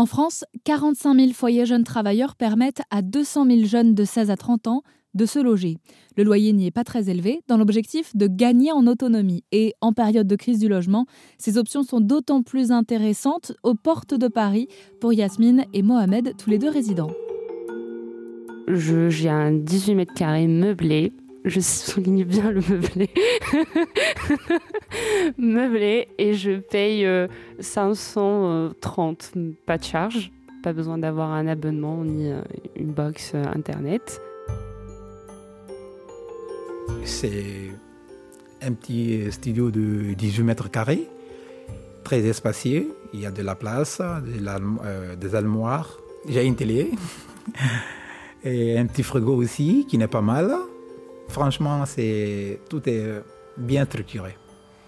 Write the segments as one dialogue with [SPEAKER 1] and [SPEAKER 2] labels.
[SPEAKER 1] En France, 45 000 foyers jeunes travailleurs permettent à 200 000 jeunes de 16 à 30 ans de se loger. Le loyer n'y est pas très élevé, dans l'objectif de gagner en autonomie. Et en période de crise du logement, ces options sont d'autant plus intéressantes aux portes de Paris pour Yasmine et Mohamed, tous les deux résidents.
[SPEAKER 2] J'ai un 18 mètres carrés meublé. Je souligne bien le meublé. meublé et je paye 530, euh, pas de charge. Pas besoin d'avoir un abonnement ni euh, une box euh, internet.
[SPEAKER 3] C'est un petit studio de 18 mètres carrés, très espacé. Il y a de la place, euh, des armoires. J'ai une télé et un petit frigo aussi qui n'est pas mal. Franchement, c'est tout est bien structuré.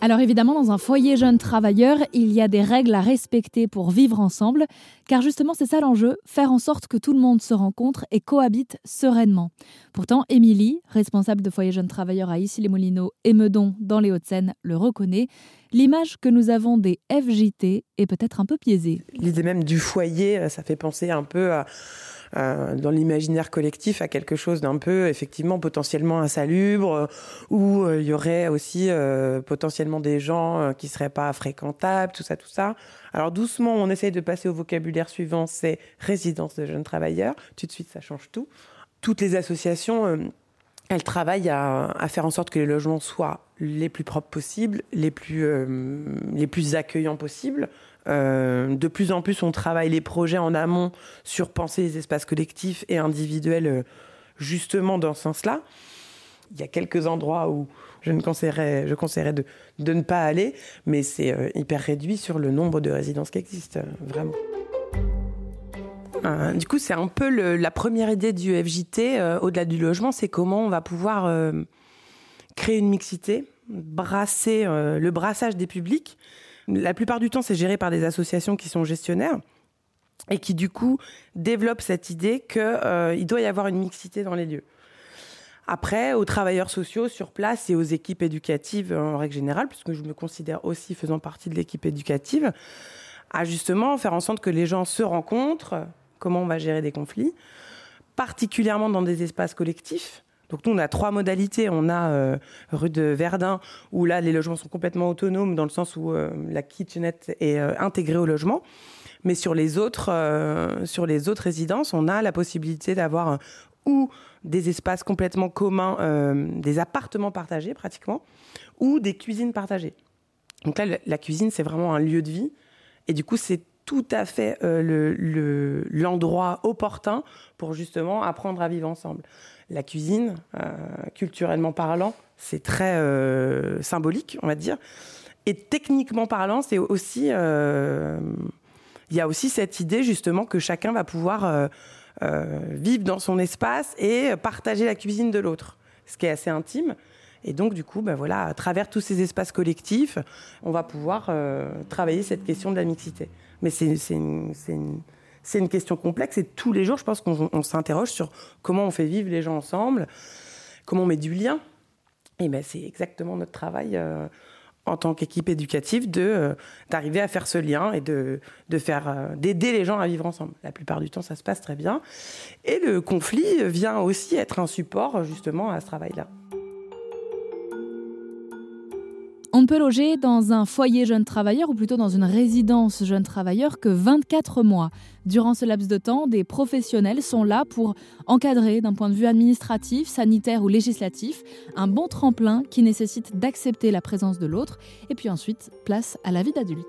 [SPEAKER 1] Alors évidemment, dans un foyer jeune travailleur, il y a des règles à respecter pour vivre ensemble, car justement c'est ça l'enjeu, faire en sorte que tout le monde se rencontre et cohabite sereinement. Pourtant, Émilie, responsable de foyer jeune travailleur à Issy-les-Moulineaux et Meudon dans les Hauts-de-Seine, le reconnaît. L'image que nous avons des FJT est peut-être un peu biaisée.
[SPEAKER 4] L'idée même du foyer, ça fait penser un peu à euh, dans l'imaginaire collectif à quelque chose d'un peu effectivement potentiellement insalubre, euh, où euh, il y aurait aussi potentiellement des gens qui seraient pas fréquentables, tout ça, tout ça. Alors doucement, on essaye de passer au vocabulaire suivant, c'est résidence de jeunes travailleurs. Tout de suite, ça change tout. Toutes les associations elles travaillent à, à, faire en sorte que les logements soient les plus propres possibles, les plus, les plus accueillants possibles, euh, de plus en plus, on travaille les projets en amont sur penser les espaces collectifs et individuels euh, justement dans ce sens-là. Il y a quelques endroits où je ne conseillerais, de ne pas aller, mais c'est euh, hyper réduit sur le nombre de résidences qui existent, vraiment. du coup, c'est un peu la première idée du FJT, au-delà du logement, c'est comment on va pouvoir créer une mixité, brasser le brassage des publics la plupart du temps, c'est géré par des associations qui sont gestionnaires et qui du coup développent cette idée qu'il euh, doit y avoir une mixité dans les lieux. Après, aux travailleurs sociaux sur place et aux équipes éducatives en règle générale, puisque je me considère aussi faisant partie de l'équipe éducative, à justement faire en sorte que les gens se rencontrent, comment on va gérer des conflits, particulièrement dans des espaces collectifs, donc nous, on a trois modalités. On a euh, rue de Verdun, où là, les logements sont complètement autonomes, dans le sens où euh, la kitchenette est euh, intégrée au logement. Mais sur les autres, sur les autres résidences, on a la possibilité d'avoir ou des espaces complètement communs, des appartements partagés pratiquement, ou des cuisines partagées. Donc là, la cuisine, c'est vraiment un lieu de vie. Et du coup, c'est tout à fait l'endroit opportun pour justement apprendre à vivre ensemble la cuisine, euh, culturellement parlant, c'est très euh, symbolique, on va dire. Et techniquement parlant, c'est aussi, euh, il y a aussi cette idée justement que chacun va pouvoir vivre dans son espace et partager la cuisine de l'autre, ce qui est assez intime. Et donc, du coup, ben voilà, à travers tous ces espaces collectifs, on va pouvoir travailler cette question de la mixité. Mais c'est une, question complexe et tous les jours, je pense qu'on s'interroge sur comment on fait vivre les gens ensemble, comment on met du lien. Et ben, c'est exactement notre travail euh, en tant qu'équipe éducative de euh, d'arriver à faire ce lien et de, de euh, d'aider les gens à vivre ensemble. La plupart du temps, ça se passe très bien. Et le conflit vient aussi être un support justement à ce travail-là.
[SPEAKER 1] On peut loger dans un foyer jeune travailleur ou plutôt dans une résidence jeune travailleur que 24 mois. Durant ce laps de temps, des professionnels sont là pour encadrer d'un point de vue administratif, sanitaire ou législatif un bon tremplin qui nécessite d'accepter la présence de l'autre et puis ensuite place à la vie d'adulte.